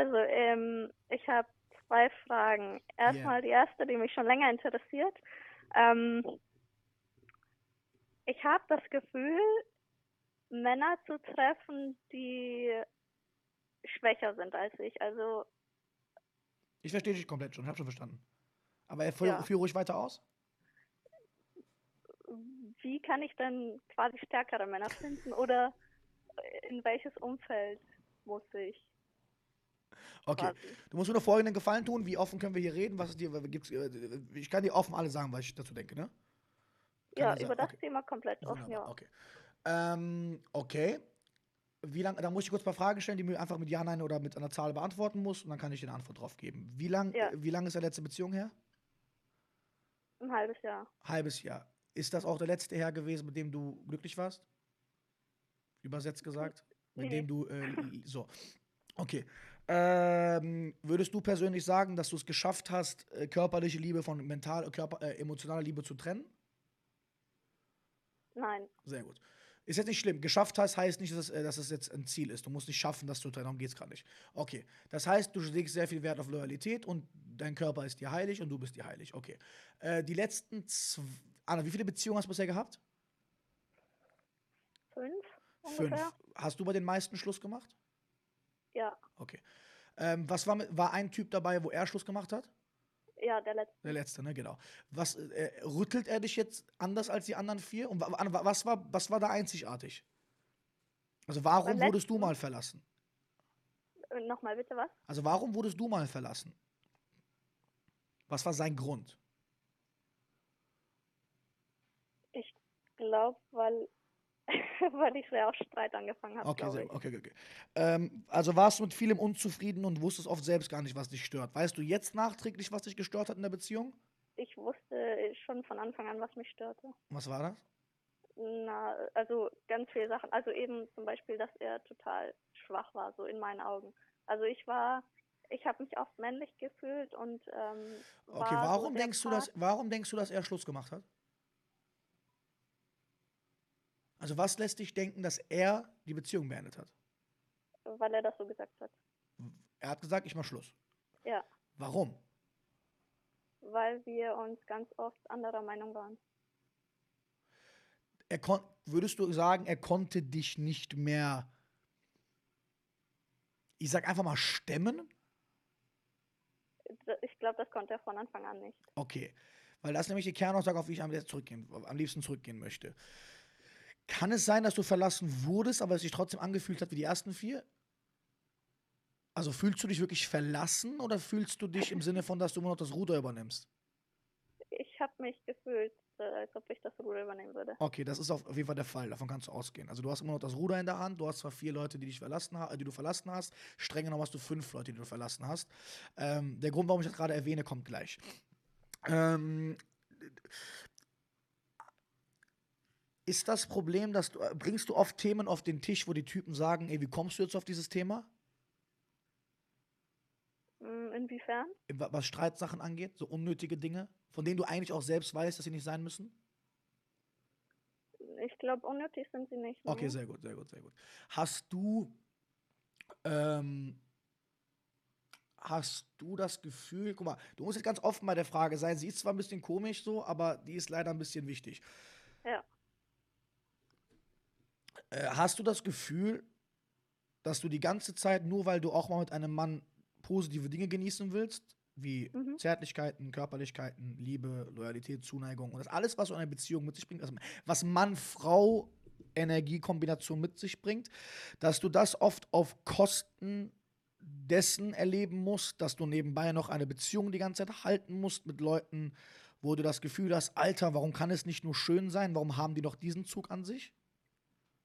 Also, ähm, ich habe zwei Fragen. Erstmal die erste, die mich schon länger interessiert. Ähm, ich habe das Gefühl, Männer zu treffen, die schwächer sind als ich. Also, Ich verstehe dich komplett schon, ich habe schon verstanden. Aber er Ja. führ ruhig weiter aus. wie kann ich denn quasi stärkere Männer finden oder in welches Umfeld muss ich? Okay. Du musst mir nur folgenden Gefallen tun. Wie offen können wir hier reden? Was ist dir, gibt's, äh, ich kann dir offen alles sagen, was ich dazu denke, ne? Kann Ja, er über das okay. Thema komplett offen, Wunderbar, ja. okay. Ähm, okay. Wie lang, da muss ich kurz ein paar Fragen stellen, die mir einfach mit Ja, Nein oder mit einer Zahl beantworten muss und dann kann ich dir eine Antwort drauf geben. Wie lang, Ja. äh, wie lang ist deine letzte Beziehung her? Ein halbes Jahr. Halbes Jahr. Ist das auch der letzte Herr gewesen, mit dem du glücklich warst? Übersetzt gesagt? Mit Nee. dem du, äh, so. Okay. Ähm, würdest du persönlich sagen, dass du es geschafft hast, äh, körperliche Liebe von mental, körper, äh, emotionaler Liebe zu trennen? Nein, Sehr gut. Ist jetzt nicht schlimm. Geschafft hast, heißt nicht, dass es, äh, dass es jetzt ein Ziel ist. Du musst nicht schaffen, das zu trennen. Darum geht es gerade nicht. Okay. Das heißt, du legst sehr viel Wert auf Loyalität und dein Körper ist dir heilig und du bist dir heilig. Okay. Äh, die letzten zwei. Anna, wie viele Beziehungen hast du bisher gehabt? fünf Fünf. ungefähr. Hast du bei den meisten Schluss gemacht? Okay. Ähm, was war, mit, war ein Typ dabei, wo er Schluss gemacht hat? ja, der letzte. Der letzte, ne, genau. Was äh, rüttelt er dich jetzt anders als die anderen vier? Und wa- wa- was war, was war da einzigartig? Also warum Beim wurdest du mal verlassen? Äh, Nochmal bitte was? Also warum wurdest du mal verlassen? Was war sein Grund? Ich glaube, weil, weil ich sehr auf Streit angefangen habe, Okay, sehr, okay, okay. Ähm, also warst du mit vielem unzufrieden und wusstest oft selbst gar nicht, was dich stört. Weißt du jetzt nachträglich, was dich gestört hat in der Beziehung? Ich wusste schon von Anfang an, was mich störte. Was war das? Na, also ganz viele Sachen. Also eben zum Beispiel, dass er total schwach war, so in meinen Augen. Also ich war, ich habe mich oft männlich gefühlt und ähm, Okay, war so warum der denkst du, dass, warum denkst du, dass er Schluss gemacht hat? Also was lässt dich denken, dass er die Beziehung beendet hat? Weil er das so gesagt hat. Er hat gesagt, ich mach Schluss. Ja, Warum? weil wir uns ganz oft anderer Meinung waren. Er kon würdest du sagen, er konnte dich nicht mehr, ich sag einfach mal, stemmen? Ich glaube, das konnte er von Anfang an nicht. Okay. Weil das nämlich die Kernaussage, auf die ich am, liebsten zurückgehen, am liebsten zurückgehen möchte. Kann es sein, dass du verlassen wurdest, aber es sich trotzdem angefühlt hat wie die ersten vier? Also fühlst du dich wirklich verlassen oder fühlst du dich im Sinne von, dass du immer noch das Ruder übernimmst? Ich habe mich gefühlt, äh, als ob ich das Ruder übernehmen würde. Okay, das ist auf jeden Fall der Fall. Davon kannst du ausgehen. Also du hast immer noch das Ruder in der Hand. Du hast zwar vier Leute, die dich verlassen, die du verlassen hast. Streng genommen hast du fünf Leute, die du verlassen hast. Ähm, der Grund, warum ich das gerade erwähne, kommt gleich. Ähm, ist das Problem, dass du äh, bringst du oft Themen auf den Tisch, wo die Typen sagen, ey, wie kommst du jetzt auf dieses Thema? Mm, Inwiefern? Wa- Was Streitsachen angeht, so unnötige Dinge, von denen du eigentlich auch selbst weißt, dass sie nicht sein müssen? Ich glaube, unnötig sind sie nicht. Okay, ne? sehr gut, sehr gut, sehr gut. Hast du, ähm, hast du das Gefühl, guck mal, du musst jetzt ganz offen bei der Frage sein. Sie ist zwar ein bisschen komisch so, aber die ist leider ein bisschen wichtig. Ja. Äh, hast du das Gefühl, dass du die ganze Zeit, nur weil du auch mal mit einem Mann positive Dinge genießen willst, wie Mhm. Zärtlichkeiten, Körperlichkeiten, Liebe, Loyalität, Zuneigung und das alles, was so eine Beziehung mit sich bringt, also was Mann-Frau Energiekombination mit sich bringt, dass du das oft auf Kosten dessen erleben musst, dass du nebenbei noch eine Beziehung die ganze Zeit halten musst mit Leuten, wo du das Gefühl hast, Alter, warum kann es nicht nur schön sein? Warum haben die noch diesen Zug an sich?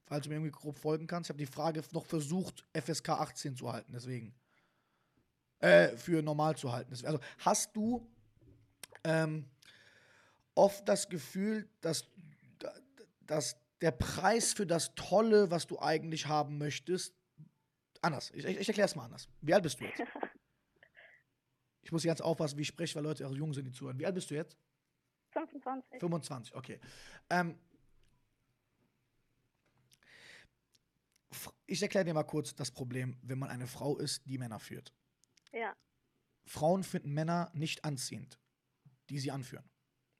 Falls du mir irgendwie grob folgen kannst. Ich habe die Frage noch versucht, FSK 18 zu halten, deswegen. Äh, für normal zu halten. Also hast du ähm, oft das Gefühl, dass, dass der Preis für das Tolle, was du eigentlich haben möchtest, anders. Ich, ich, ich erkläre es mal anders. Wie alt bist du jetzt? Ich muss ganz aufpassen, wie ich spreche, weil Leute auch jung sind, die zuhören. Wie alt bist du jetzt? 25. 25, okay. Ähm, ich erkläre dir mal kurz das Problem, wenn man eine Frau ist, die Männer führt. Ja. Frauen finden Männer nicht anziehend, die sie anführen.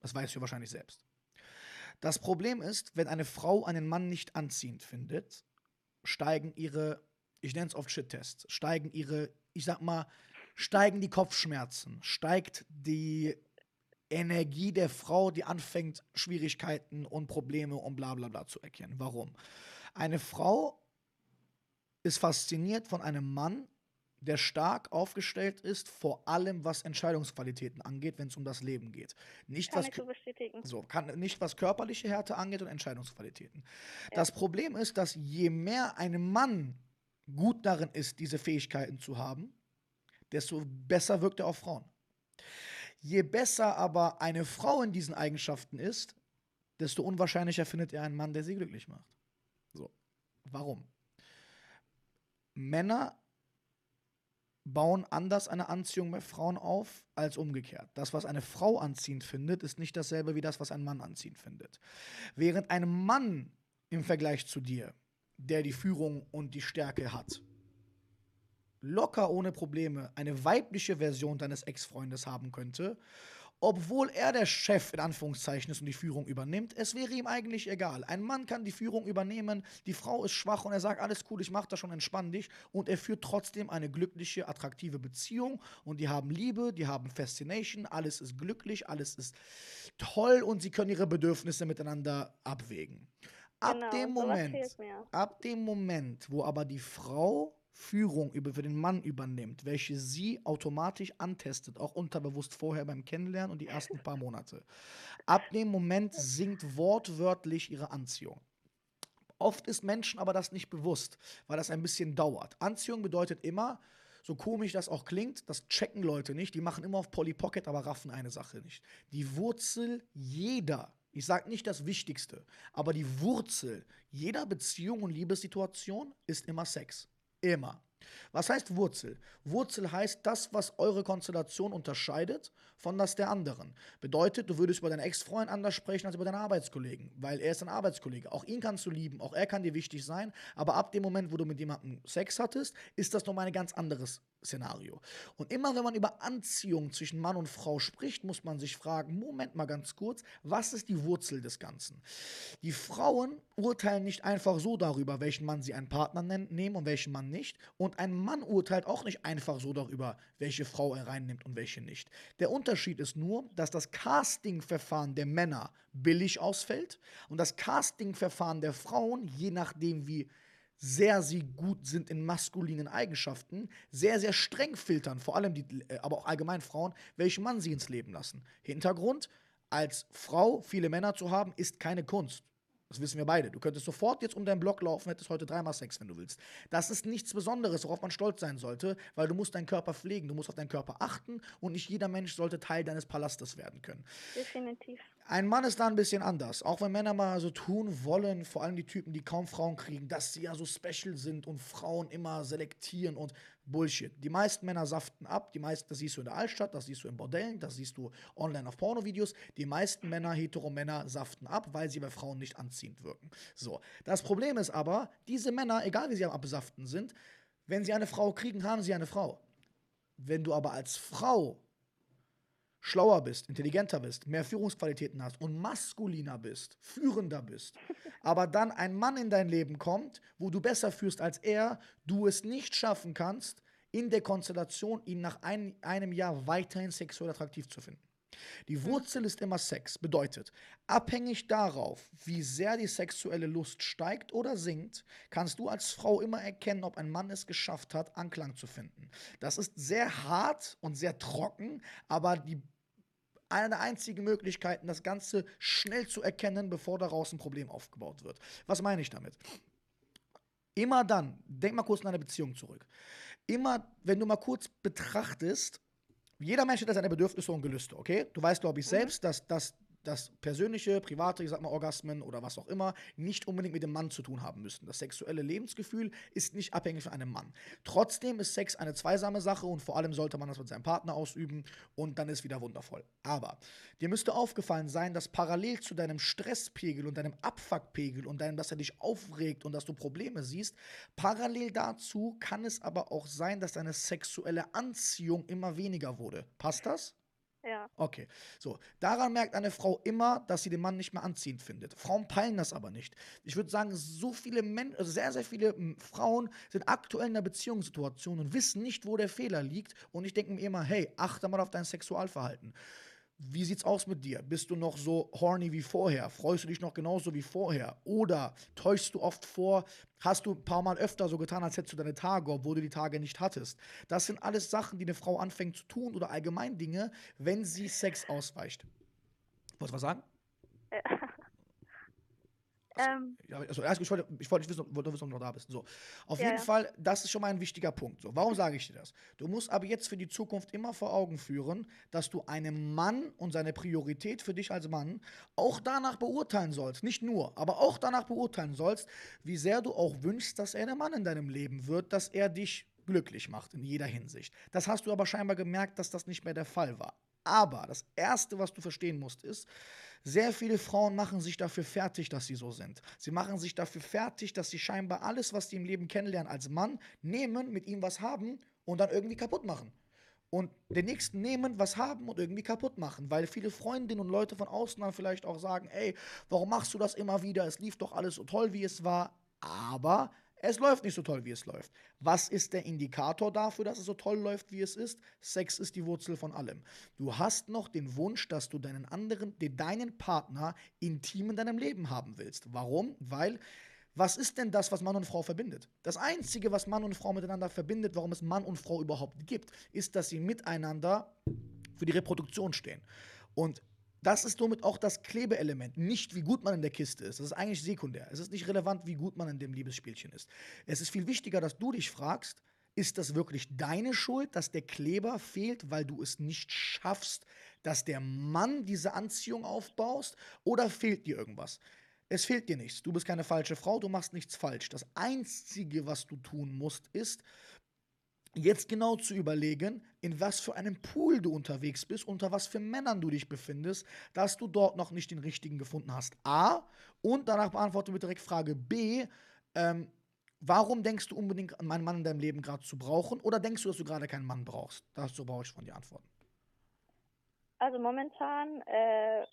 Das weißt du wahrscheinlich selbst. Das Problem ist, wenn eine Frau einen Mann nicht anziehend findet, steigen ihre, ich nenne es oft Shit-Tests, steigen ihre, ich sag mal, steigen die Kopfschmerzen, steigt die Energie der Frau, die anfängt, Schwierigkeiten und Probleme und bla bla bla zu erkennen. Warum? Eine Frau ist fasziniert von einem Mann, der stark aufgestellt ist, vor allem was Entscheidungsqualitäten angeht, wenn es um das Leben geht. Nicht Kann was, so bestätigen. so, kann, nicht was körperliche Härte angeht und Entscheidungsqualitäten. Das Problem ist, dass je mehr ein Mann gut darin ist, diese Fähigkeiten zu haben, desto besser wirkt er auf Frauen. Je besser aber eine Frau in diesen Eigenschaften ist, desto unwahrscheinlicher findet er einen Mann, der sie glücklich macht. So. Warum? Männer bauen anders eine Anziehung bei Frauen auf als umgekehrt. Das, was eine Frau anziehend findet, ist nicht dasselbe wie das, was ein Mann anziehend findet. Während ein Mann im Vergleich zu dir, der die Führung und die Stärke hat, locker ohne Probleme eine weibliche Version deines Ex-Freundes haben könnte, obwohl er der Chef in Anführungszeichen ist und die Führung übernimmt, es wäre ihm eigentlich egal. Ein Mann kann die Führung übernehmen, die Frau ist schwach und er sagt, alles cool, ich mach das schon, entspann dich. Und er führt trotzdem eine glückliche, attraktive Beziehung und die haben Liebe, die haben Fascination, alles ist glücklich, alles ist toll und sie können ihre Bedürfnisse miteinander abwägen. Ab Genau, dem Moment, ab dem Moment, wo aber die Frau Führung über für den Mann übernimmt, welche sie automatisch antestet, auch unterbewusst vorher beim Kennenlernen und die ersten paar Monate. Ab dem Moment sinkt wortwörtlich ihre Anziehung. Oft ist Menschen aber das nicht bewusst, weil das ein bisschen dauert. Anziehung bedeutet immer, so komisch das auch klingt, das checken Leute nicht. Die machen immer auf Polly Pocket, aber raffen eine Sache nicht. Die Wurzel jeder, ich sage nicht das Wichtigste, aber die Wurzel jeder Beziehung und Liebessituation ist immer Sex. Immer. Was heißt Wurzel? Wurzel heißt das, was eure Konstellation unterscheidet von das der anderen. Bedeutet, du würdest über deinen Ex-Freund anders sprechen als über deinen Arbeitskollegen, weil er ist ein Arbeitskollege. Auch ihn kannst du lieben, auch er kann dir wichtig sein, aber ab dem Moment, wo du mit jemandem Sex hattest, ist das nochmal ein ganz anderes Szenario. Und immer wenn man über Anziehung zwischen Mann und Frau spricht, muss man sich fragen, Moment mal ganz kurz, was ist die Wurzel des Ganzen? Die Frauen urteilen nicht einfach so darüber, welchen Mann sie einen Partner nehmen und welchen Mann nicht. Und ein Mann urteilt auch nicht einfach so darüber, welche Frau er reinnimmt und welche nicht. Der Unterschied ist nur, dass das Castingverfahren der Männer billig ausfällt und das Castingverfahren der Frauen, je nachdem wie sehr sie gut sind in maskulinen Eigenschaften, sehr, sehr streng filtern, vor allem die, äh, aber auch allgemein Frauen, welchen Mann sie ins Leben lassen. Hintergrund, als Frau viele Männer zu haben, ist keine Kunst. Das wissen wir beide. Du könntest sofort jetzt um deinen Block laufen, hättest heute dreimal Sex, wenn du willst. Das ist nichts Besonderes, worauf man stolz sein sollte, weil du musst deinen Körper pflegen, du musst auf deinen Körper achten und nicht jeder Mensch sollte Teil deines Palastes werden können. Definitiv. Ein Mann ist da ein bisschen anders. Auch wenn Männer mal so tun wollen, vor allem die Typen, die kaum Frauen kriegen, dass sie ja so special sind und Frauen immer selektieren und Bullshit. Die meisten Männer saften ab. Die meisten, das siehst du in der Altstadt, das siehst du in Bordellen, das siehst du online auf Pornovideos. Die meisten Männer, hetero-Männer, saften ab, weil sie bei Frauen nicht anziehend wirken. So. Das Problem ist aber, diese Männer, egal wie sie am Absaften sind, wenn sie eine Frau kriegen, haben sie eine Frau. Wenn du aber als Frau schlauer bist, intelligenter bist, mehr Führungsqualitäten hast und maskuliner bist, führender bist, aber dann ein Mann in dein Leben kommt, wo du besser führst als er, du es nicht schaffen kannst, in der Konstellation ihn nach ein, einem Jahr weiterhin sexuell attraktiv zu finden. Die Wurzel ist immer Sex. Bedeutet, abhängig darauf, wie sehr die sexuelle Lust steigt oder sinkt, kannst du als Frau immer erkennen, ob ein Mann es geschafft hat, Anklang zu finden. Das ist sehr hart und sehr trocken, aber die eine der einzigen Möglichkeiten, das Ganze schnell zu erkennen, bevor daraus ein Problem aufgebaut wird. Was meine ich damit? Immer dann, denk mal kurz an eine Beziehung zurück. Immer, wenn du mal kurz betrachtest, jeder Mensch hat seine Bedürfnisse und Gelüste, okay? Du weißt, glaube ich, selbst, dass, dass dass persönliche, private, ich sag mal, Orgasmen oder was auch immer nicht unbedingt mit dem Mann zu tun haben müssen. Das sexuelle Lebensgefühl ist nicht abhängig von einem Mann. Trotzdem ist Sex eine zweisame Sache und vor allem sollte man das mit seinem Partner ausüben und dann ist wieder wundervoll. Aber dir müsste aufgefallen sein, dass parallel zu deinem Stresspegel und deinem Abfuckpegel und deinem, dass er dich aufregt und dass du Probleme siehst, parallel dazu kann es aber auch sein, dass deine sexuelle Anziehung immer weniger wurde. Passt das? Ja. Okay, so. Daran merkt eine Frau immer, dass sie den Mann nicht mehr anziehend findet. Frauen peilen das aber nicht. Ich würde sagen, so viele Menschen, also sehr, sehr viele m, Frauen sind aktuell in einer Beziehungssituation und wissen nicht, wo der Fehler liegt. Und ich denke mir immer, hey, achte mal auf dein Sexualverhalten. Wie sieht's aus mit dir? Bist du noch so horny wie vorher? Freust du dich noch genauso wie vorher? Oder täuschst du oft vor, hast du ein paar Mal öfter so getan, als hättest du deine Tage, obwohl du die Tage nicht hattest? Das sind alles Sachen, die eine Frau anfängt zu tun oder allgemein Dinge, wenn sie Sex ausweicht. Wolltest du was sagen? Äh, ähm, Ja, also erst, ich wollte, ich wollte wissen, ob wollte wissen, ob du noch da bist. So. Auf Ja, jeden ja. Fall, das ist schon mal ein wichtiger Punkt. So, warum sage ich dir das? Du musst aber jetzt für die Zukunft immer vor Augen führen, dass du einen Mann und seine Priorität für dich als Mann auch danach beurteilen sollst. Nicht nur, aber auch danach beurteilen sollst, wie sehr du auch wünschst, dass er der Mann in deinem Leben wird, dass er dich glücklich macht in jeder Hinsicht. Das hast du aber scheinbar gemerkt, dass das nicht mehr der Fall war. Aber das Erste, was du verstehen musst, ist, sehr viele Frauen machen sich dafür fertig, dass sie so sind. Sie machen sich dafür fertig, dass sie scheinbar alles, was sie im Leben kennenlernen als Mann, nehmen, mit ihm was haben und dann irgendwie kaputt machen. Und den nächsten nehmen, was haben und irgendwie kaputt machen. Weil viele Freundinnen und Leute von außen dann vielleicht auch sagen, ey, warum machst du das immer wieder? Es lief doch alles so toll, wie es war. Aber es läuft nicht so toll, wie es läuft. Was ist der Indikator dafür, dass es so toll läuft, wie es ist? Sex ist die Wurzel von allem. Du hast noch den Wunsch, dass du deinen anderen, deinen Partner intim in deinem Leben haben willst. Warum? Weil was ist denn das, was Mann und Frau verbindet? Das Einzige, was Mann und Frau miteinander verbindet, warum es Mann und Frau überhaupt gibt, ist, dass sie miteinander für die Reproduktion stehen. Und das ist somit auch das Klebeelement. Nicht, wie gut man in der Kiste ist. Das ist eigentlich sekundär. Es ist nicht relevant, wie gut man in dem Liebesspielchen ist. Es ist viel wichtiger, dass du dich fragst, ist das wirklich deine Schuld, dass der Kleber fehlt, weil du es nicht schaffst, dass der Mann diese Anziehung aufbaust? Oder fehlt dir irgendwas? Es fehlt dir nichts. Du bist keine falsche Frau, du machst nichts falsch. Das Einzige, was du tun musst, ist, jetzt genau zu überlegen, in was für einem Pool du unterwegs bist, unter was für Männern du dich befindest, dass du dort noch nicht den richtigen gefunden hast. A. Und danach beantworte bitte direkt Frage B. Ähm, warum denkst du unbedingt an einen Mann in deinem Leben gerade zu brauchen? Oder denkst du, dass du gerade keinen Mann brauchst? Dazu brauche ich von dir Antworten. also momentan, äh,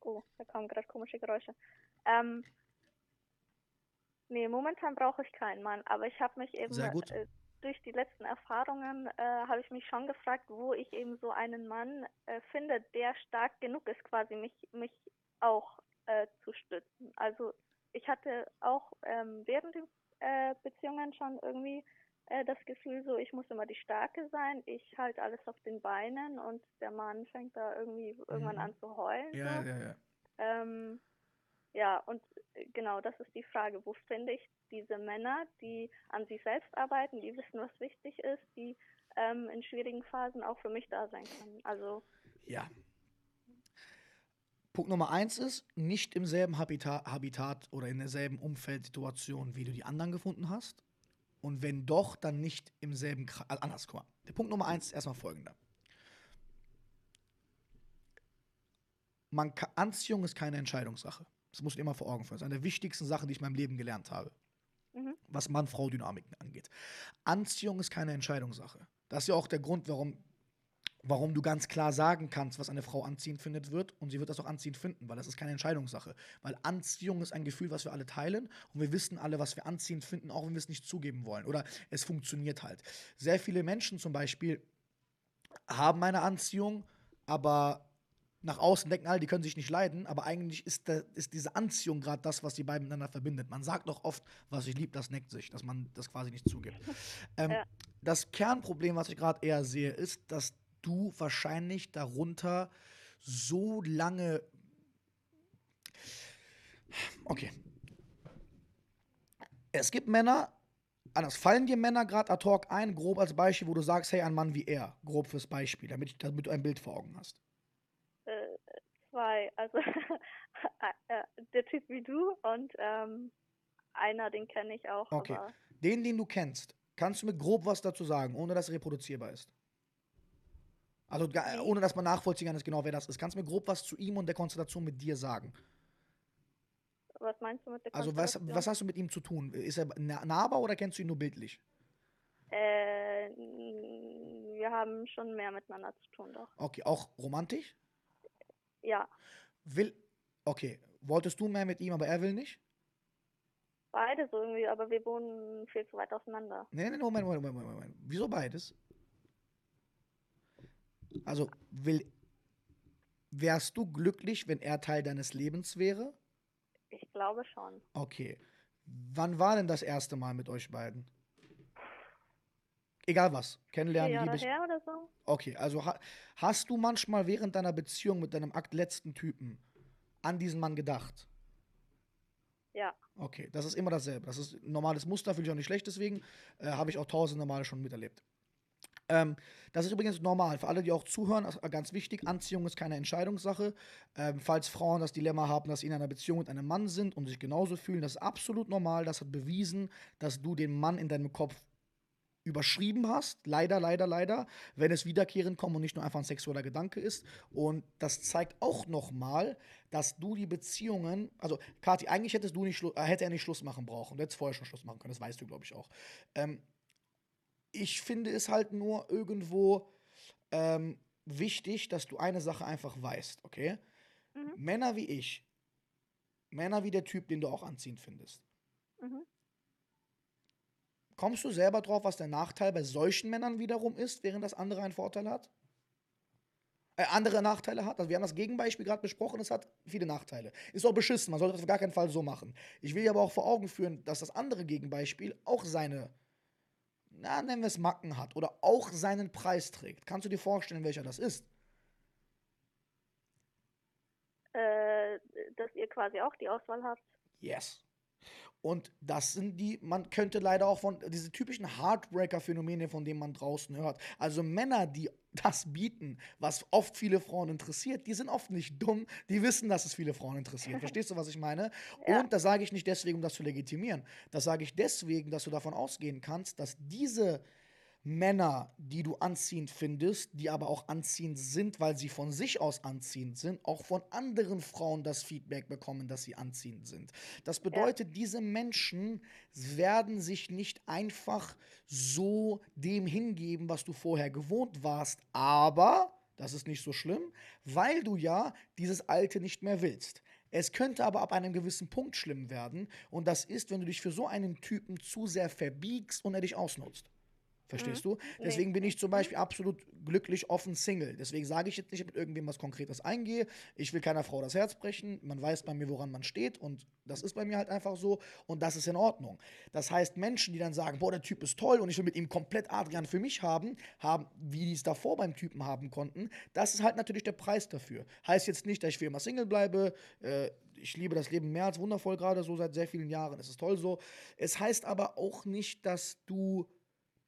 oh, da kamen gerade komische Geräusche. Ähm, nee, momentan brauche ich keinen Mann, aber ich habe mich eben Sehr gut. Äh, durch die letzten Erfahrungen äh, habe ich mich schon gefragt, wo ich eben so einen Mann äh, finde, der stark genug ist, quasi mich, mich auch äh, zu stützen. Also ich hatte auch ähm, während den äh, Beziehungen schon irgendwie äh, das Gefühl, so ich muss immer die Starke sein, ich halte alles auf den Beinen und der Mann fängt da irgendwie irgendwann Mhm. an zu heulen. Ja, so. ja, ja. Ähm, ja, und äh, genau, das ist die Frage, wo finde ich diese Männer, die an sich selbst arbeiten, die wissen, was wichtig ist, die ähm, in schwierigen Phasen auch für mich da sein können. Also Ja. Punkt Nummer eins ist, nicht im selben Habitat, Habitat oder in derselben Umfeldsituation, wie du die anderen gefunden hast. Und wenn doch, dann nicht im selben. Also anders, guck mal. Der Punkt Nummer eins ist erstmal folgender. Man kann, Anziehung ist keine Entscheidungssache. Das du dir immer vor Augen führen. Das ist eine der wichtigsten Sachen, die ich in meinem Leben gelernt habe mhm. was Mann-Frau-Dynamiken angeht. Anziehung ist keine Entscheidungssache. Das ist ja auch der Grund, warum, warum du ganz klar sagen kannst, was eine Frau anziehend findet wird und sie wird das auch anziehend finden, weil das ist keine Entscheidungssache. Weil Anziehung ist ein Gefühl, was wir alle teilen und wir wissen alle, was wir anziehend finden, auch wenn wir es nicht zugeben wollen. Oder es funktioniert halt. Sehr viele Menschen zum Beispiel haben eine Anziehung, aber nach außen denken alle, die können sich nicht leiden, aber eigentlich ist, da, ist diese Anziehung gerade das, was die beiden miteinander verbindet. Man sagt doch oft, was ich liebe, das neckt sich, dass man das quasi nicht zugibt. Ähm, Ja. Das Kernproblem, was ich gerade eher sehe, ist, dass du wahrscheinlich darunter so lange. Okay. Es gibt Männer, anders fallen dir Männer gerade ad hoc ein, grob als Beispiel, wo du sagst, hey, ein Mann wie er, grob fürs Beispiel, damit, ich, damit du ein Bild vor Augen hast. Äh, zwei, also äh, der Typ wie du und ähm, einer, den kenne ich auch. Okay. Den, den du kennst, kannst du mir grob was dazu sagen, ohne dass reproduzierbar ist? Also ohne dass man nachvollziehen kann, ist genau wer das ist. Kannst du mir grob was zu ihm und der Konstellation mit dir sagen? was meinst du mit der Also was, was hast du mit ihm zu tun? Ist er na- nahbar oder kennst du ihn nur bildlich? Äh, wir haben schon mehr miteinander zu tun, doch. Okay, auch romantisch? Ja, Will, okay, wolltest du mehr mit ihm, aber er will nicht? beides irgendwie, aber wir wohnen viel zu weit auseinander. Nee, nee, Moment, Moment, Moment, Moment, Moment. Wieso beides? Also, will, wärst du glücklich, wenn er Teil deines Lebens wäre? Ich glaube schon. Okay. Wann war denn das erste Mal mit euch beiden? Egal was. Kennenlernen, Jahre Liebe. her oder so? Okay, also ha hast du manchmal während deiner Beziehung mit deinem Akt letzten Typen an diesen Mann gedacht? Ja. Okay, das ist immer dasselbe. Das ist ein normales Muster, finde ich auch nicht schlecht, deswegen äh, habe ich auch tausende Male schon miterlebt. Ähm, das ist übrigens normal. Für alle, die auch zuhören, ist ganz wichtig: Anziehung ist keine Entscheidungssache. Ähm, falls Frauen das Dilemma haben, dass sie in einer Beziehung mit einem Mann sind und sich genauso fühlen, das ist absolut normal. Das hat bewiesen, dass du den Mann in deinem Kopf überschrieben hast. Leider, leider, leider. Wenn es wiederkehrend kommt und nicht nur einfach ein sexueller Gedanke ist. Und das zeigt auch nochmal, dass du die Beziehungen, also Kathi, eigentlich hättest du nicht, äh, hätte er nicht Schluss machen brauchen. Du hättest vorher schon Schluss machen können. Das weißt du, glaube ich, auch. Ähm, ich finde es halt nur irgendwo ähm, wichtig, dass du eine Sache einfach weißt, okay? Mhm. Männer wie ich, Männer wie der Typ, den du auch anziehend findest, Mhm. Kommst du selber drauf, was der Nachteil bei solchen Männern wiederum ist, während das andere einen Vorteil hat? Äh, andere Nachteile hat. Also wir haben das Gegenbeispiel gerade besprochen, es hat viele Nachteile. Ist auch beschissen, man sollte das auf gar keinen Fall so machen. Ich will dir aber auch vor Augen führen, dass das andere Gegenbeispiel auch seine, na, nennen wir es Macken hat oder auch seinen Preis trägt. Kannst du dir vorstellen, welcher das ist? Äh, dass ihr quasi auch die Auswahl habt. Yes. Und das sind die, man könnte leider auch von diese typischen Heartbreaker-Phänomene, von denen man draußen hört. Also Männer, die das bieten, was oft viele Frauen interessiert, die sind oft nicht dumm, die wissen, dass es viele Frauen interessiert. Verstehst du, was ich meine? Ja. Und das sage ich nicht deswegen, um das zu legitimieren. Das sage ich deswegen, dass du davon ausgehen kannst, dass diese Männer, die du anziehend findest, die aber auch anziehend sind, weil sie von sich aus anziehend sind, auch von anderen Frauen das Feedback bekommen, dass sie anziehend sind. Das bedeutet, diese Menschen werden sich nicht einfach so dem hingeben, was du vorher gewohnt warst, aber das ist nicht so schlimm, weil du ja dieses Alte nicht mehr willst. Es könnte aber ab einem gewissen Punkt schlimm werden und das ist, wenn du dich für so einen Typen zu sehr verbiegst und er dich ausnutzt. Verstehst du? Nee. Deswegen bin ich zum Beispiel absolut glücklich offen Single. Deswegen sage ich jetzt nicht mit irgendwem was Konkretes eingehe. Ich will keiner Frau das Herz brechen. Man weiß bei mir, woran man steht. Und das ist bei mir halt einfach so. Und das ist in Ordnung. Das heißt, Menschen, die dann sagen, boah, der Typ ist toll und ich will mit ihm komplett Adrian für mich haben, haben, wie die es davor beim Typen haben konnten, das ist halt natürlich der Preis dafür. Heißt jetzt nicht, dass ich für immer Single bleibe. Äh, ich liebe das Leben mehr als wundervoll gerade, so seit sehr vielen Jahren. Es ist toll so. Es heißt aber auch nicht, dass du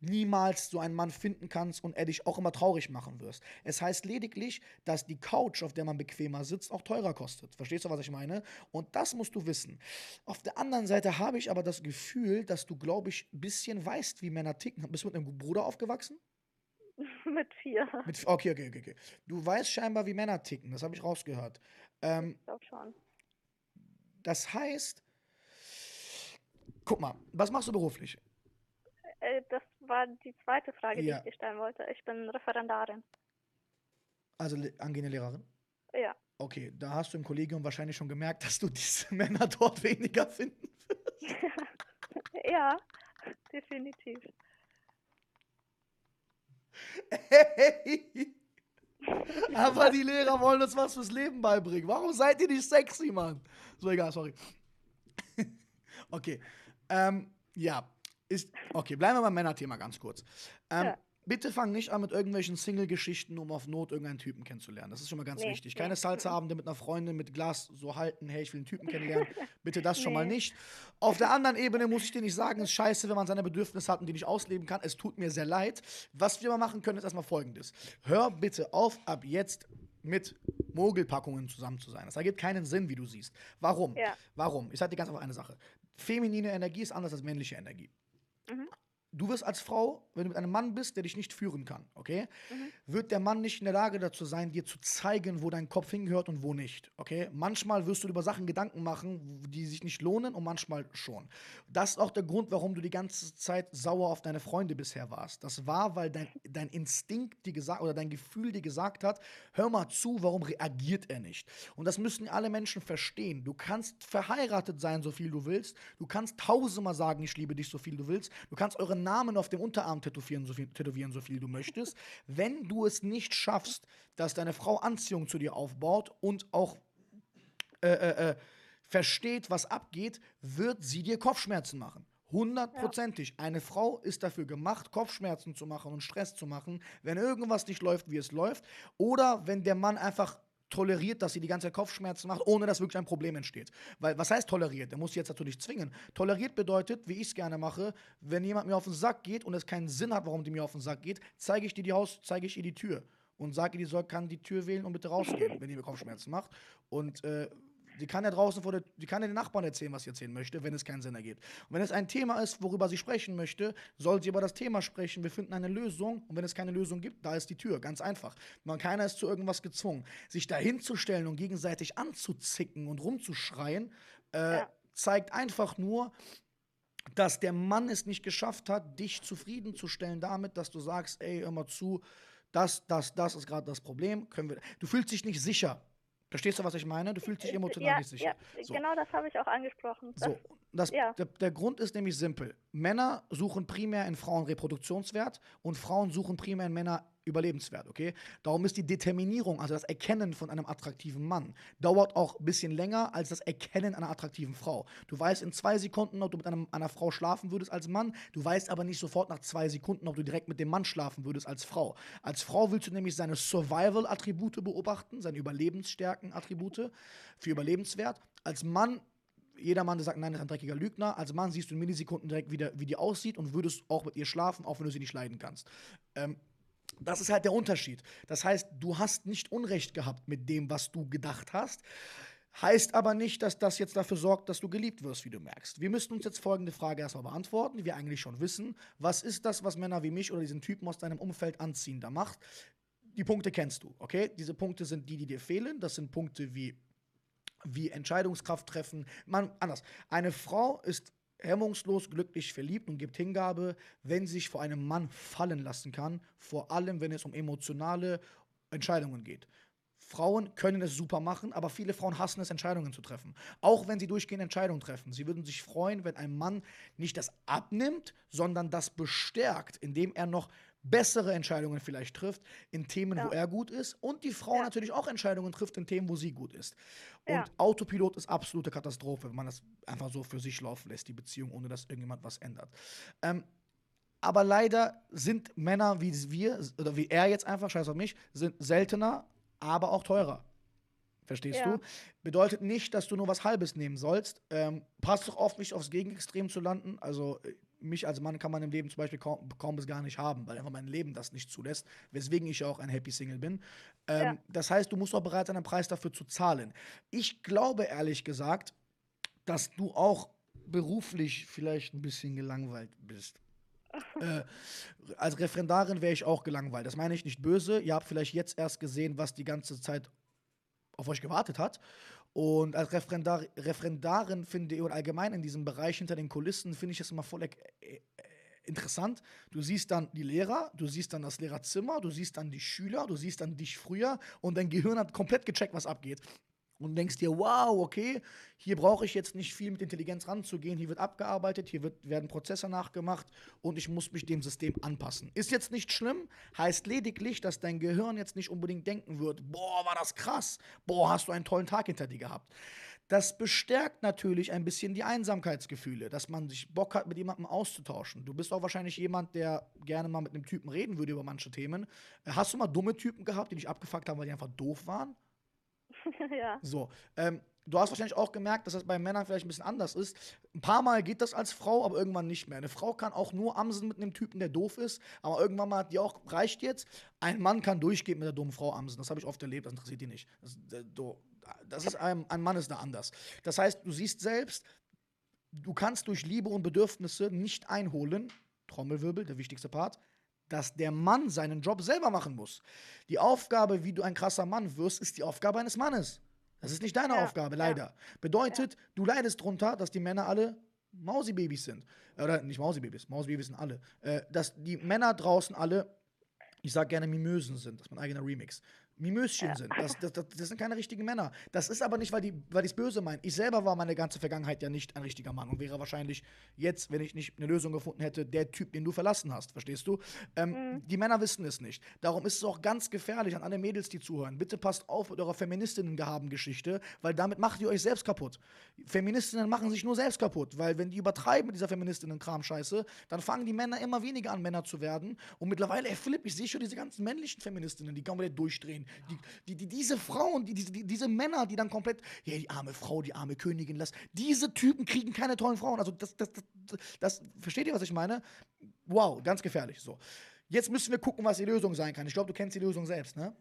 niemals so einen Mann finden kannst und er dich auch immer traurig machen wirst. Es heißt lediglich, dass die Couch, auf der man bequemer sitzt, auch teurer kostet. Verstehst du, was ich meine? Und das musst du wissen. Auf der anderen Seite habe ich aber das Gefühl, dass du, glaube ich, ein bisschen weißt, wie Männer ticken. Bist du mit einem Bruder aufgewachsen? Mit vier. Mit, okay, okay, okay. Du weißt scheinbar, wie Männer ticken. Das habe ich rausgehört. Ähm, Ich glaube schon. das heißt, guck mal, was machst du beruflich? Äh, das war die zweite Frage, Ja. die ich dir stellen wollte. Ich bin Referendarin. Also angehende Lehrerin? Ja. Okay, da hast du im Kollegium wahrscheinlich schon gemerkt, dass du diese Männer dort weniger finden wirst. ja, definitiv. Hey! Aber die Lehrer wollen uns was fürs Leben beibringen. Warum seid ihr nicht sexy, Mann? So, egal, sorry. okay. Ähm, ja. Ist, okay, bleiben wir beim Männerthema ganz kurz. Ähm, Ja. Bitte fang nicht an mit irgendwelchen Single-Geschichten, um auf Not irgendeinen Typen kennenzulernen. Das ist schon mal ganz Nee, wichtig. nee. Keine Salzabende mit einer Freundin mit Glas so halten, hey, ich will einen Typen kennenlernen. Bitte das schon mal Nee. nicht. Auf der anderen Ebene muss ich dir nicht sagen, es ist scheiße, wenn man seine Bedürfnisse hat und die nicht ausleben kann. Es tut mir sehr leid. Was wir mal machen können, ist erstmal folgendes. Hör bitte auf, ab jetzt mit Mogelpackungen zusammen zu sein. Das ergibt keinen Sinn, wie du siehst. Warum? Ja. Warum? Ich sage dir ganz einfach eine Sache. Feminine Energie ist anders als männliche Energie. Mhm. Du wirst als Frau, wenn du mit einem Mann bist, der dich nicht führen kann, okay, Mhm. wird der Mann nicht in der Lage dazu sein, dir zu zeigen, wo dein Kopf hingehört und wo nicht, okay? Manchmal wirst du über Sachen Gedanken machen, die sich nicht lohnen und manchmal schon. Das ist auch der Grund, warum du die ganze Zeit sauer auf deine Freunde bisher warst. Das war, weil dein, dein Instinkt dir gesagt oder dein Gefühl dir gesagt hat, hör mal zu, warum reagiert er nicht? Und das müssen alle Menschen verstehen. Du kannst verheiratet sein, so viel du willst. Du kannst tausendmal sagen, ich liebe dich, so viel du willst. Du kannst euren Namen auf dem Unterarm tätowieren, so viel, tätowieren, so viel du möchtest. Wenn du es nicht schaffst, dass deine Frau Anziehung zu dir aufbaut und auch äh, äh, äh, versteht, was abgeht, wird sie dir Kopfschmerzen machen. Hundertprozentig. Eine Frau ist dafür gemacht, Kopfschmerzen zu machen und Stress zu machen, wenn irgendwas nicht läuft, wie es läuft. Oder wenn der Mann einfach toleriert, dass sie die ganze Zeit Kopfschmerzen macht, ohne dass wirklich ein Problem entsteht. Weil, was heißt toleriert? Der muss sie jetzt natürlich zwingen. Toleriert bedeutet, wie ich es gerne mache, wenn jemand mir auf den Sack geht und es keinen Sinn hat, warum die mir auf den Sack geht, zeige ich dir die Haus, zeige ich ihr die Tür und sage ihr, die soll, kann die Tür wählen und bitte rausgehen, wenn die mir Kopfschmerzen macht. Und äh, die kann ja draußen vor der, die kann ja den Nachbarn erzählen, was sie erzählen möchte, wenn es keinen Sinn ergibt. Und wenn es ein Thema ist, worüber sie sprechen möchte, soll sie über das Thema sprechen. Wir finden eine Lösung. Und wenn es keine Lösung gibt, da ist die Tür. Ganz einfach. Man, keiner ist zu irgendwas gezwungen. Sich dahinzustellen und gegenseitig anzuzicken und rumzuschreien, äh, Ja. zeigt einfach nur, dass der Mann es nicht geschafft hat, dich zufriedenzustellen damit, dass du sagst, ey, hör mal zu, das, das, das ist gerade das Problem. Können wir, du fühlst dich nicht sicher. Verstehst du, was ich meine? Du fühlst dich emotional ja, nicht sicher. Ja, So. genau das habe ich auch angesprochen. So, das, ja. der, der Grund ist nämlich simpel. Männer suchen primär in Frauen Reproduktionswert und Frauen suchen primär in Männer Überlebenswert, okay? Darum ist die Determinierung, also das Erkennen von einem attraktiven Mann, dauert auch ein bisschen länger als das Erkennen einer attraktiven Frau. Du weißt in zwei Sekunden, ob du mit einem, einer Frau schlafen würdest als Mann, du weißt aber nicht sofort nach zwei Sekunden, ob du direkt mit dem Mann schlafen würdest als Frau. Als Frau willst du nämlich seine Survival-Attribute beobachten, seine Überlebensstärken-Attribute für Überlebenswert. Als Mann jeder Mann, der sagt, nein, das ist ein dreckiger Lügner. Als Mann siehst du in Millisekunden direkt, wie, der, wie die aussieht und würdest auch mit ihr schlafen, auch wenn du sie nicht leiden kannst. Ähm, das ist halt der Unterschied. Das heißt, du hast nicht Unrecht gehabt mit dem, was du gedacht hast. Heißt aber nicht, dass das jetzt dafür sorgt, dass du geliebt wirst, wie du merkst. Wir müssen uns jetzt folgende Frage erstmal beantworten, die wir eigentlich schon wissen. Was ist das, was Männer wie mich oder diesen Typen aus deinem Umfeld anziehender macht? Die Punkte kennst du, okay? Diese Punkte sind die, die dir fehlen. Das sind Punkte wie wie Entscheidungskraft treffen. Man, anders. Eine Frau ist hemmungslos glücklich verliebt und gibt Hingabe, wenn sie sich vor einem Mann fallen lassen kann, vor allem wenn es um emotionale Entscheidungen geht. Frauen können es super machen, aber viele Frauen hassen es, Entscheidungen zu treffen. Auch wenn sie durchgehend Entscheidungen treffen. Sie würden sich freuen, wenn ein Mann nicht das abnimmt, sondern das bestärkt, indem er noch bessere Entscheidungen vielleicht trifft in Themen, wo Ja. er gut ist und die Frau Ja. natürlich auch Entscheidungen trifft in Themen, wo sie gut ist. Und Ja. Autopilot ist absolute Katastrophe, wenn man das einfach so für sich laufen lässt, die Beziehung, ohne dass irgendjemand was ändert. Ähm, aber leider sind Männer wie wir, oder wie er jetzt einfach, scheiß auf mich, sind seltener, aber auch teurer. Verstehst Ja. du? Bedeutet nicht, dass du nur was Halbes nehmen sollst. Ähm, pass doch auf, nicht aufs Gegenextrem zu landen. Also, äh, mich als Mann kann man im Leben zum Beispiel kaum, kaum bis gar nicht haben, weil einfach mein Leben das nicht zulässt. Weswegen ich auch ein Happy Single bin. Ähm, Ja. Das heißt, du musst auch bereit sein, einen Preis dafür zu zahlen. Ich glaube ehrlich gesagt, dass du auch beruflich vielleicht ein bisschen gelangweilt bist. äh, als Referendarin wäre ich auch gelangweilt. Das meine ich nicht böse. Ihr habt vielleicht jetzt erst gesehen, was die ganze Zeit auf euch gewartet hat. Und als Referendar Referendarin finde ich, und allgemein in diesem Bereich hinter den Kulissen, finde ich es immer voll äh, äh, interessant. Du siehst dann die Lehrer, du siehst dann das Lehrerzimmer, du siehst dann die Schüler, du siehst dann dich früher und dein Gehirn hat komplett gecheckt, was abgeht. Und denkst dir, wow, okay, hier brauche ich jetzt nicht viel mit Intelligenz ranzugehen, hier wird abgearbeitet, hier wird, werden Prozesse nachgemacht und ich muss mich dem System anpassen. Ist jetzt nicht schlimm, heißt lediglich, dass dein Gehirn jetzt nicht unbedingt denken wird, boah, war das krass, boah, hast du einen tollen Tag hinter dir gehabt. Das bestärkt natürlich ein bisschen die Einsamkeitsgefühle, dass man sich Bock hat, mit jemandem auszutauschen. Du bist auch wahrscheinlich jemand, der gerne mal mit einem Typen reden würde über manche Themen. Hast du mal dumme Typen gehabt, die dich abgefuckt haben, weil die einfach doof waren? ja. So, ähm, du hast wahrscheinlich auch gemerkt, dass das bei Männern vielleicht ein bisschen anders ist. Ein paar Mal geht das als Frau, aber irgendwann nicht mehr. Eine Frau kann auch nur amsen mit einem Typen, der doof ist, aber irgendwann mal hat die auch, reicht jetzt. Ein Mann kann durchgehen mit der dummen Frau amsen. Das habe ich oft erlebt, das interessiert die nicht. Das, das ist ein, ein Mann ist da anders. Das heißt, du siehst selbst, du kannst durch Liebe und Bedürfnisse nicht einholen, Trommelwirbel, der wichtigste Part, dass der Mann seinen Job selber machen muss. Die Aufgabe, wie du ein krasser Mann wirst, ist die Aufgabe eines Mannes. Das ist nicht deine ja, Aufgabe, leider. Ja. Bedeutet, ja. du leidest drunter, dass die Männer alle Mausibabys sind. Oder nicht Mausibabys, Mausibabys sind alle. Äh, dass die Männer draußen alle, ich sag gerne Mimösen sind. Das ist mein eigener Remix. Mimöschen sind. Das, das, das, sind keine richtigen Männer. Das ist aber nicht, weil die weil es böse meinen. Ich selber war meine ganze Vergangenheit ja nicht ein richtiger Mann und wäre wahrscheinlich jetzt, wenn ich nicht eine Lösung gefunden hätte, der Typ, den du verlassen hast. Verstehst du? Ähm, mhm. Die Männer wissen es nicht. Darum ist es auch ganz gefährlich an alle Mädels, die zuhören. Bitte passt auf mit eurer Feministinnen-Gehaben-Geschichte, weil damit macht ihr euch selbst kaputt. Feministinnen machen sich nur selbst kaputt, weil wenn die übertreiben mit dieser Feministinnen-Kram-Scheiße, dann fangen die Männer immer weniger an, Männer zu werden. Und mittlerweile, ey Philipp, ich sehe schon diese ganzen männlichen Feministinnen, die man durchdrehen die, die, die, diese Frauen, die, die, diese Männer, die dann komplett, ja, die arme Frau, die arme Königin lassen, diese Typen kriegen keine tollen Frauen. Also das, das, das, das, versteht ihr, was ich meine? Wow, ganz gefährlich. So. Jetzt müssen wir gucken, was die Lösung sein kann. Ich glaube, du kennst die Lösung selbst, ne?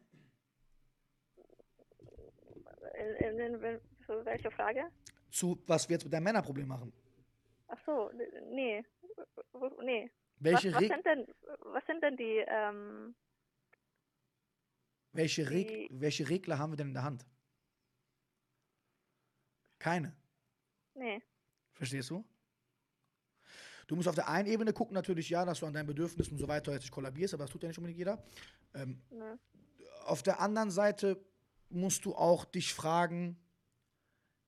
In, in, in, für welche Frage? Zu, was wir jetzt mit deinem Männerproblem machen. Ach so, nee. Nee. Welche was, was, sind denn, was sind denn die, ähm, welche, Reg welche Regler haben wir denn in der Hand? Keine. Nee. Verstehst du? Du musst auf der einen Ebene gucken, natürlich, ja, dass du an deinen Bedürfnissen und so weiter jetzt kollabierst, aber das tut ja nicht unbedingt jeder. Ähm, nee. Auf der anderen Seite musst du auch dich fragen,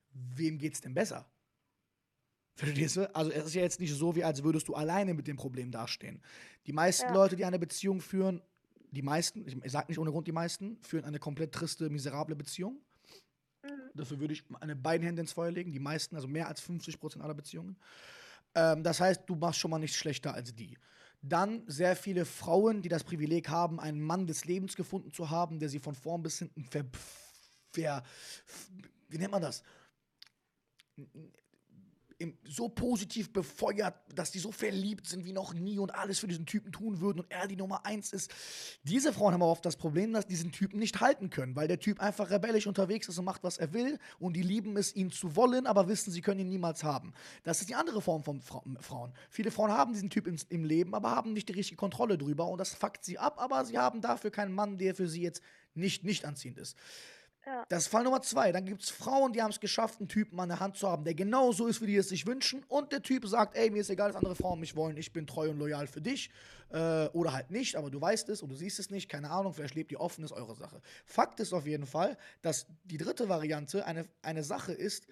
wem geht's denn besser? Verstehst du? Also es ist ja jetzt nicht so, wie als würdest du alleine mit dem Problem dastehen. Die meisten ja. Leute, die eine Beziehung führen, die meisten, ich sage nicht ohne Grund die meisten, führen eine komplett triste, miserable Beziehung. Mhm. Dafür würde ich eine beiden Hände ins Feuer legen. Die meisten, also mehr als 50 Prozent aller Beziehungen. Ähm, das heißt, du machst schon mal nichts schlechter als die. Dann sehr viele Frauen, die das Privileg haben, einen Mann des Lebens gefunden zu haben, der sie von vorn bis hinten ver, ver wie nennt man das? So positiv befeuert, dass die so verliebt sind wie noch nie und alles für diesen Typen tun würden und er die Nummer eins ist. Diese Frauen haben aber oft das Problem, dass diesen Typen nicht halten können, weil der Typ einfach rebellisch unterwegs ist und macht, was er will und die lieben es, ihn zu wollen, aber wissen, sie können ihn niemals haben. Das ist die andere Form von Fra Frauen. Viele Frauen haben diesen Typ im, im Leben, aber haben nicht die richtige Kontrolle drüber und das fuckt sie ab, aber sie haben dafür keinen Mann, der für sie jetzt nicht nicht anziehend ist. Ja. Das ist Fall Nummer zwei. Dann gibt es Frauen, die haben es geschafft, einen Typen an der Hand zu haben, der genau so ist, wie die es sich wünschen. Und der Typ sagt, ey, mir ist egal, dass andere Frauen mich wollen, ich bin treu und loyal für dich. Äh, oder halt nicht, aber du weißt es und du siehst es nicht, keine Ahnung, vielleicht lebt ihr offen, ist eure Sache. Fakt ist auf jeden Fall, dass die dritte Variante eine, eine Sache ist,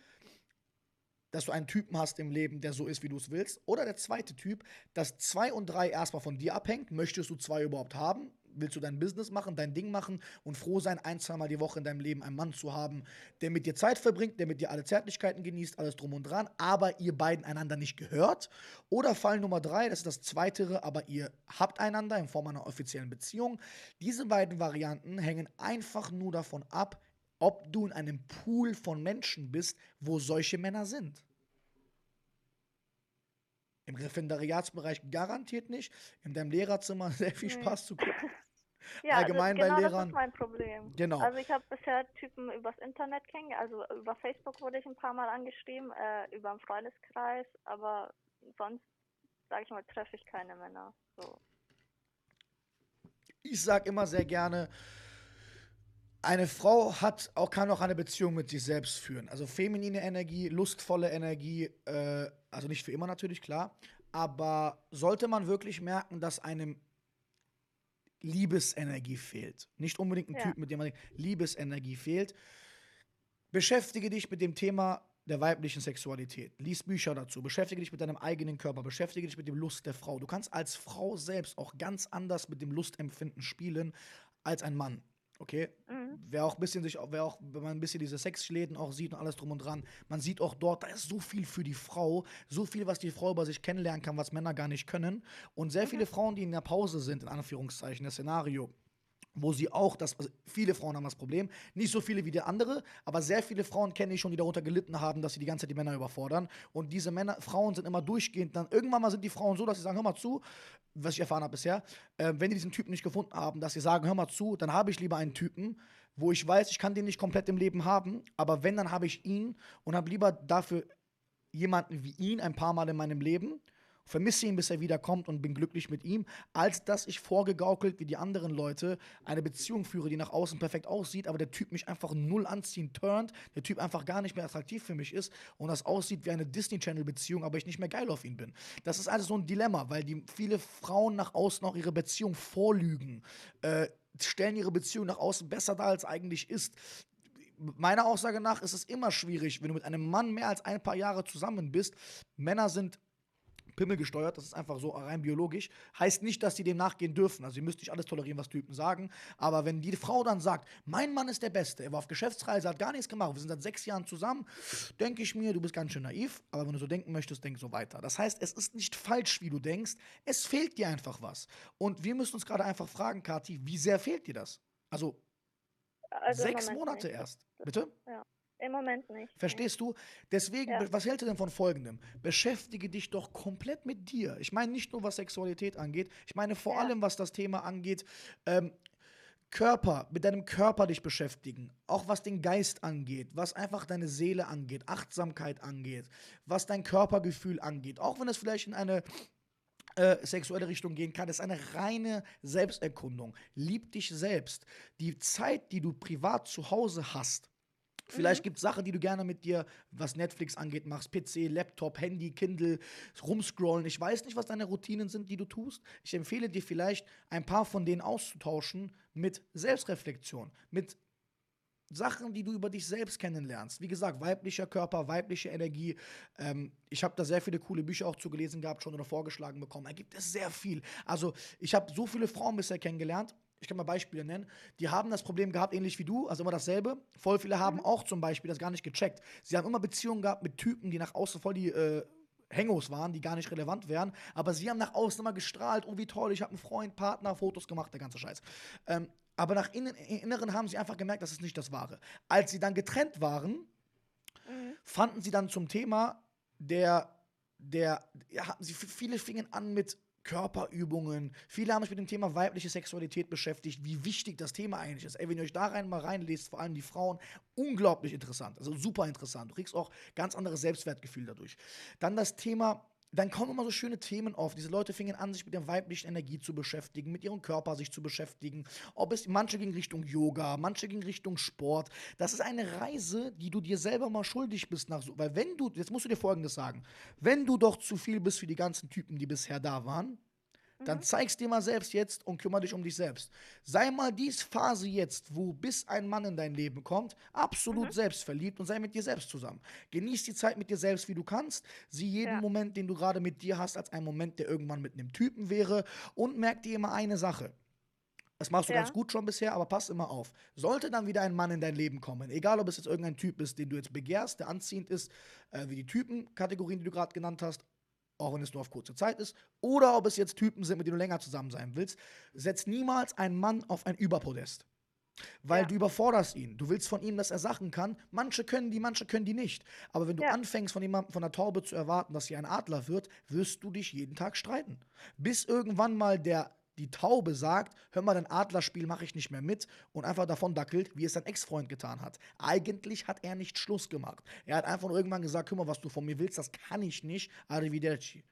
dass du einen Typen hast im Leben, der so ist, wie du es willst. Oder der zweite Typ, dass zwei und drei erstmal von dir abhängt. Möchtest du zwei überhaupt haben? Willst du dein Business machen, dein Ding machen und froh sein, ein, zweimal die Woche in deinem Leben einen Mann zu haben, der mit dir Zeit verbringt, der mit dir alle Zärtlichkeiten genießt, alles drum und dran, aber ihr beiden einander nicht gehört. Oder Fall Nummer drei, das ist das Zweitere, aber ihr habt einander in Form einer offiziellen Beziehung. Diese beiden Varianten hängen einfach nur davon ab, ob du in einem Pool von Menschen bist, wo solche Männer sind. Im Referendariatsbereich garantiert nicht. In deinem Lehrerzimmer sehr viel Spaß zu gucken. Ja, allgemein genau bei Lehrern. Das ist mein Problem. Genau. Also ich habe bisher Typen übers Internet kennengelernt, also über Facebook wurde ich ein paar Mal angeschrieben, äh, über einen Freundeskreis, aber sonst, sage ich mal, treffe ich keine Männer. So. Ich sage immer sehr gerne, eine Frau hat auch, kann auch eine Beziehung mit sich selbst führen. Also feminine Energie, lustvolle Energie, äh, also nicht für immer natürlich, klar. Aber sollte man wirklich merken, dass einem Liebesenergie fehlt, nicht unbedingt ein ja. Typ, mit dem man Liebesenergie fehlt, beschäftige dich mit dem Thema der weiblichen Sexualität. Lies Bücher dazu, beschäftige dich mit deinem eigenen Körper, beschäftige dich mit dem Lust der Frau. Du kannst als Frau selbst auch ganz anders mit dem Lustempfinden spielen als ein Mann. Okay? Mhm. Wer auch ein bisschen sich, wer auch, wenn man ein bisschen diese Sexschläden auch sieht und alles drum und dran, man sieht auch dort, da ist so viel für die Frau, so viel, was die Frau über sich kennenlernen kann, was Männer gar nicht können. Und sehr mhm. viele Frauen, die in der Pause sind, in Anführungszeichen, das Szenario, wo sie auch das, also viele Frauen haben das Problem, nicht so viele wie die andere, aber sehr viele Frauen kenne ich schon, die darunter gelitten haben, dass sie die ganze Zeit die Männer überfordern. Und diese Männer, Frauen sind immer durchgehend, dann irgendwann mal sind die Frauen so, dass sie sagen, hör mal zu, was ich erfahren habe bisher, äh, wenn die diesen Typen nicht gefunden haben, dass sie sagen, hör mal zu, dann habe ich lieber einen Typen, wo ich weiß, ich kann den nicht komplett im Leben haben, aber wenn, dann habe ich ihn und habe lieber dafür jemanden wie ihn ein paar Mal in meinem Leben vermisse ihn, bis er wiederkommt und bin glücklich mit ihm, als dass ich vorgegaukelt wie die anderen Leute eine Beziehung führe, die nach außen perfekt aussieht, aber der Typ mich einfach null anziehen turnt, der Typ einfach gar nicht mehr attraktiv für mich ist und das aussieht wie eine Disney Channel Beziehung, aber ich nicht mehr geil auf ihn bin. Das ist also so ein Dilemma, weil die viele Frauen nach außen auch ihre Beziehung vorlügen, äh, stellen ihre Beziehung nach außen besser dar, als eigentlich ist meiner Aussage nach ist es immer schwierig, wenn du mit einem Mann mehr als ein paar Jahre zusammen bist. Männer sind Pimmel gesteuert, das ist einfach so rein biologisch. Heißt nicht, dass sie dem nachgehen dürfen. Also, ihr müsst nicht alles tolerieren, was Typen sagen. Aber wenn die Frau dann sagt, mein Mann ist der Beste, er war auf Geschäftsreise, hat gar nichts gemacht, wir sind seit sechs Jahren zusammen, denke ich mir, du bist ganz schön naiv. Aber wenn du so denken möchtest, denk so weiter. Das heißt, es ist nicht falsch, wie du denkst. Es fehlt dir einfach was. Und wir müssen uns gerade einfach fragen, Kathi, wie sehr fehlt dir das? Also, also sechs Monate nicht. erst. Bitte? Ja. Im Moment nicht. Verstehst du? Deswegen, ja. was hältst du denn von Folgendem? Beschäftige dich doch komplett mit dir. Ich meine nicht nur, was Sexualität angeht, ich meine vor ja. allem, was das Thema angeht. Ähm, Körper, mit deinem Körper dich beschäftigen, auch was den Geist angeht, was einfach deine Seele angeht, Achtsamkeit angeht, was dein Körpergefühl angeht, auch wenn es vielleicht in eine äh, sexuelle Richtung gehen kann, ist eine reine Selbsterkundung. Lieb dich selbst. Die Zeit, die du privat zu Hause hast, Vielleicht mhm. gibt es Sachen, die du gerne mit dir, was Netflix angeht, machst. PC, Laptop, Handy, Kindle, rumscrollen. Ich weiß nicht, was deine Routinen sind, die du tust. Ich empfehle dir vielleicht, ein paar von denen auszutauschen mit Selbstreflexion, mit Sachen, die du über dich selbst kennenlernst. Wie gesagt, weiblicher Körper, weibliche Energie. Ähm, ich habe da sehr viele coole Bücher auch zugelesen gehabt, schon oder vorgeschlagen bekommen. Da gibt es sehr viel. Also, ich habe so viele Frauen bisher kennengelernt ich kann mal Beispiele nennen, die haben das Problem gehabt, ähnlich wie du, also immer dasselbe. Voll viele haben mhm. auch zum Beispiel das gar nicht gecheckt. Sie haben immer Beziehungen gehabt mit Typen, die nach außen voll die äh, waren, die gar nicht relevant wären, aber sie haben nach außen immer gestrahlt, oh wie toll, ich habe einen Freund, Partner, Fotos gemacht, der ganze Scheiß. Ähm, aber nach innen, Inneren haben sie einfach gemerkt, das ist nicht das Wahre. Als sie dann getrennt waren, mhm. fanden sie dann zum Thema der, der, ja, sie viele fingen an mit Körperübungen. Viele haben sich mit dem Thema weibliche Sexualität beschäftigt, wie wichtig das Thema eigentlich ist. Ey, wenn ihr euch da rein mal reinlest, vor allem die Frauen, unglaublich interessant. Also super interessant. Du kriegst auch ganz anderes Selbstwertgefühl dadurch. Dann das Thema dann kommen immer so schöne Themen auf. Diese Leute fingen an, sich mit der weiblichen Energie zu beschäftigen, mit ihrem Körper sich zu beschäftigen. Ob es manche gingen Richtung Yoga, manche gingen Richtung Sport. Das ist eine Reise, die du dir selber mal schuldig bist nach so. Weil wenn du, jetzt musst du dir Folgendes sagen, wenn du doch zu viel bist für die ganzen Typen, die bisher da waren, dann mhm. zeig's dir mal selbst jetzt und kümmere dich um dich selbst. Sei mal dies Phase jetzt, wo bis ein Mann in dein Leben kommt, absolut mhm. selbstverliebt und sei mit dir selbst zusammen. Genieß die Zeit mit dir selbst, wie du kannst. Sieh jeden ja. Moment, den du gerade mit dir hast, als einen Moment, der irgendwann mit einem Typen wäre und merk dir immer eine Sache. Das machst du ja. ganz gut schon bisher, aber pass immer auf. Sollte dann wieder ein Mann in dein Leben kommen, egal ob es jetzt irgendein Typ ist, den du jetzt begehrst, der anziehend ist, äh, wie die Typenkategorien, die du gerade genannt hast, auch wenn es nur auf kurze Zeit ist, oder ob es jetzt Typen sind, mit denen du länger zusammen sein willst, setz niemals einen Mann auf ein Überpodest. Weil ja. du überforderst ihn. Du willst von ihm, dass er Sachen kann. Manche können die, manche können die nicht. Aber wenn du ja. anfängst, von jemandem, von der Taube zu erwarten, dass sie ein Adler wird, wirst du dich jeden Tag streiten. Bis irgendwann mal der die Taube sagt, hör mal, dein Adlerspiel mache ich nicht mehr mit und einfach davon dackelt, wie es sein Ex-Freund getan hat. Eigentlich hat er nicht Schluss gemacht. Er hat einfach nur irgendwann gesagt, hör mal, was du von mir willst, das kann ich nicht. Arrivederci.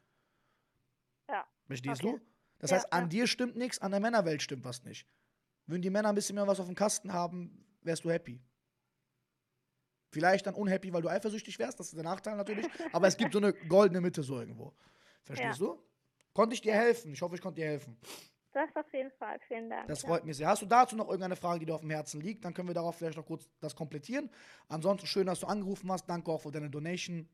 Ja. Verstehst okay. du? Das ja, heißt, an ja. dir stimmt nichts, an der Männerwelt stimmt was nicht. Würden die Männer ein bisschen mehr was auf dem Kasten haben, wärst du happy. Vielleicht dann unhappy, weil du eifersüchtig wärst, das ist der Nachteil natürlich. aber es gibt so eine goldene Mitte so irgendwo. Verstehst ja. du? Konnte ich dir helfen? Ich hoffe, ich konnte dir helfen. Das auf jeden Fall, vielen Dank. Das freut ja. mich sehr. Hast du dazu noch irgendeine Frage, die dir auf dem Herzen liegt? Dann können wir darauf vielleicht noch kurz das komplettieren. Ansonsten schön, dass du angerufen hast. Danke auch für deine Donation.